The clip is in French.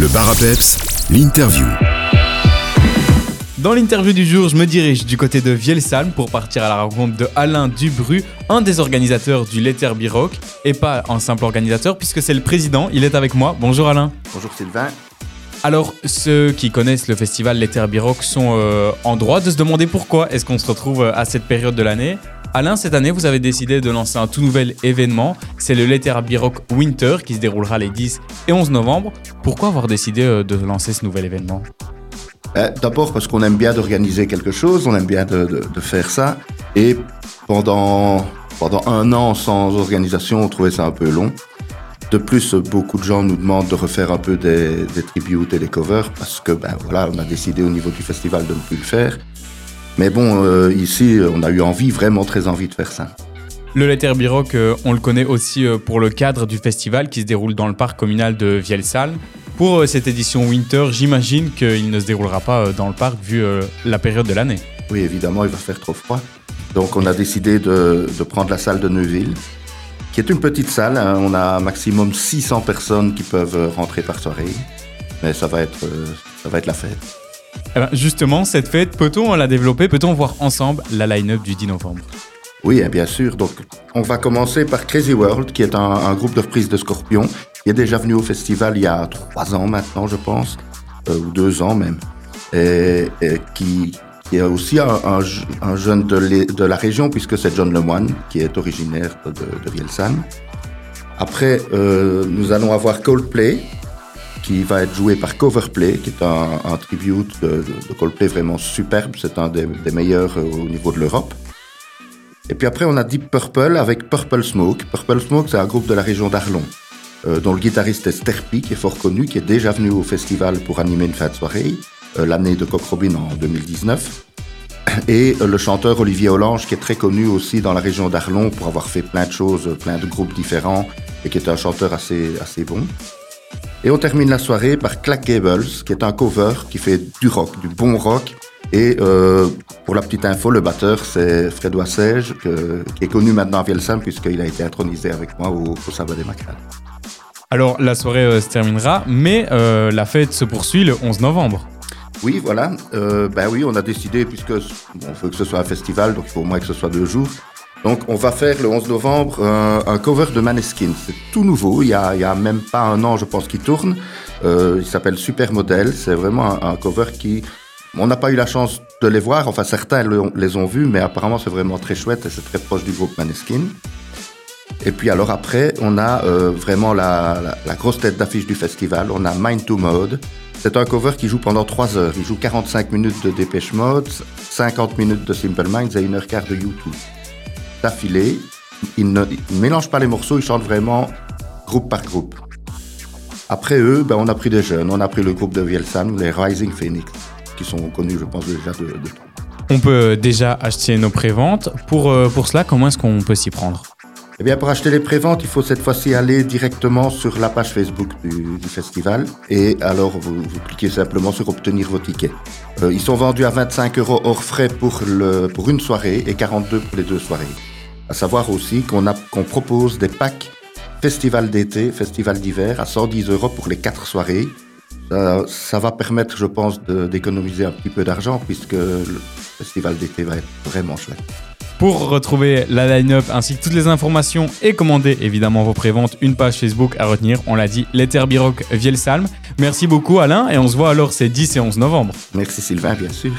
Le bar à peps, l'interview. Dans l'interview du jour, je me dirige du côté de Vielsalm pour partir à la rencontre de Alain Dubru, un des organisateurs du Letter Rock, et pas un simple organisateur puisque c'est le président, il est avec moi. Bonjour Alain. Bonjour Sylvain. Alors, ceux qui connaissent le festival Letter Rock sont euh, en droit de se demander pourquoi est-ce qu'on se retrouve euh, à cette période de l'année. Alain, cette année, vous avez décidé de lancer un tout nouvel événement. C'est le Letter Rock Winter qui se déroulera les 10 et 11 novembre. Pourquoi avoir décidé euh, de lancer ce nouvel événement? Euh, D'abord parce qu'on aime bien d'organiser quelque chose, on aime bien de, faire ça. Et pendant, pendant un an sans organisation, on trouvait ça un peu long. De plus, beaucoup de gens nous demandent de refaire un peu des, des tributes et des covers parce que, ben voilà, on a décidé au niveau du festival de ne plus le faire. Mais bon, euh, ici, on a eu envie, vraiment très envie de faire ça. Le Letter Rock, euh, on le connaît aussi euh, pour le cadre du festival qui se déroule dans le parc communal de Vielsalm. Pour cette édition Winter, j'imagine qu'il ne se déroulera pas dans le parc vu la période de l'année. Oui, évidemment, il va faire trop froid. Donc, on a décidé de, de prendre la salle de Neuville, qui est une petite salle. hein. On a maximum 600 personnes qui peuvent rentrer par soirée. Mais ça va être, ça va être la fête. Eh ben, justement, cette fête, peut-on la développer? Peut-on voir ensemble la line-up du 10 novembre? Oui, hein, bien sûr. Donc, on va commencer par Crazy World, qui est un, groupe de reprises de Scorpion, qui est déjà venu au festival il y a trois ans maintenant, je pense, euh, ou deux ans même, et, qui, qui est aussi un, un je- un jeune de, la région, puisque c'est John Lemoine, qui est originaire de, de Vielsalm. Après, euh, nous allons avoir Coldplay, qui va être joué par Coverplay, qui est un, tribute de, de- Coldplay vraiment superbe. C'est un des, meilleurs euh, au niveau de l'Europe. Et puis après, on a Deep Purple avec Purple Smoke. Purple Smoke, c'est un groupe de la région d'Arlon, euh, dont le guitariste est Sterpi, qui est fort connu, qui est déjà venu au festival pour animer une fin de soirée, euh, l'année de Coq Robin en 2019. Et le chanteur Olivier Hollange, qui est très connu aussi dans la région d'Arlon pour avoir fait plein de choses, plein de groupes différents, et qui est un chanteur assez, assez bon. Et on termine la soirée par Clack Gables, qui est un cover qui fait du rock, du bon rock. Et euh, pour la petite info, le batteur, c'est Fred Sège, que- qui est connu maintenant à Vielsalm, puisqu'il a été intronisé avec moi au, au Sabbat des Macrales. Alors, la soirée euh, se terminera, mais euh, la fête se poursuit le 11 novembre. Oui, voilà. Ben oui, on a décidé, puisque on veut que ce soit un festival, donc il faut au moins que ce soit deux jours. Donc on va faire le 11 novembre un, un cover de Maneskin. C'est tout nouveau, il y, a, même pas un an, je pense, qu'il tourne. Euh, il s'appelle Supermodel. C'est vraiment un, cover qui... On n'a pas eu la chance de les voir, enfin certains le- les ont vus, mais apparemment c'est vraiment très chouette et c'est très proche du groupe Maneskin. Et puis alors après, on a euh, vraiment la grosse tête d'affiche du festival. On a Mind to Mode. C'est un cover qui joue pendant 3 heures. Il joue 45 minutes de Dépêche Mode, 50 minutes de Simple Minds et 1 heure quart de YouTube. D'affilée, il ne, il ne mélange pas les morceaux, il chante vraiment groupe par groupe. Après eux, ben, on a pris des jeunes. On a pris le groupe de Vielsalm, les Rising Phoenix, qui sont connus, je pense, déjà de, de On peut déjà acheter nos préventes. Pour, euh, pour cela, comment est-ce qu'on peut s'y prendre? Eh bien, pour acheter les préventes, il faut cette fois-ci aller directement sur la page Facebook du, du festival. Et alors, vous, vous cliquez simplement sur obtenir vos tickets. Euh, ils sont vendus à 25 euros hors frais pour, le, pour une soirée et 42 pour les deux soirées. À savoir aussi qu'on propose des packs festival d'été, festival d'hiver à 110 euros pour les quatre soirées. Ça, ça va permettre, je pense, d'économiser un petit peu d'argent puisque le festival d'été va être vraiment chouette. Pour retrouver la line-up ainsi que toutes les informations et commander évidemment vos préventes, une page Facebook à retenir, on l'a dit, Rock Vielsalm. Merci beaucoup Alain et on se voit alors ces 10 et 11 novembre. Merci Sylvain, bien sûr.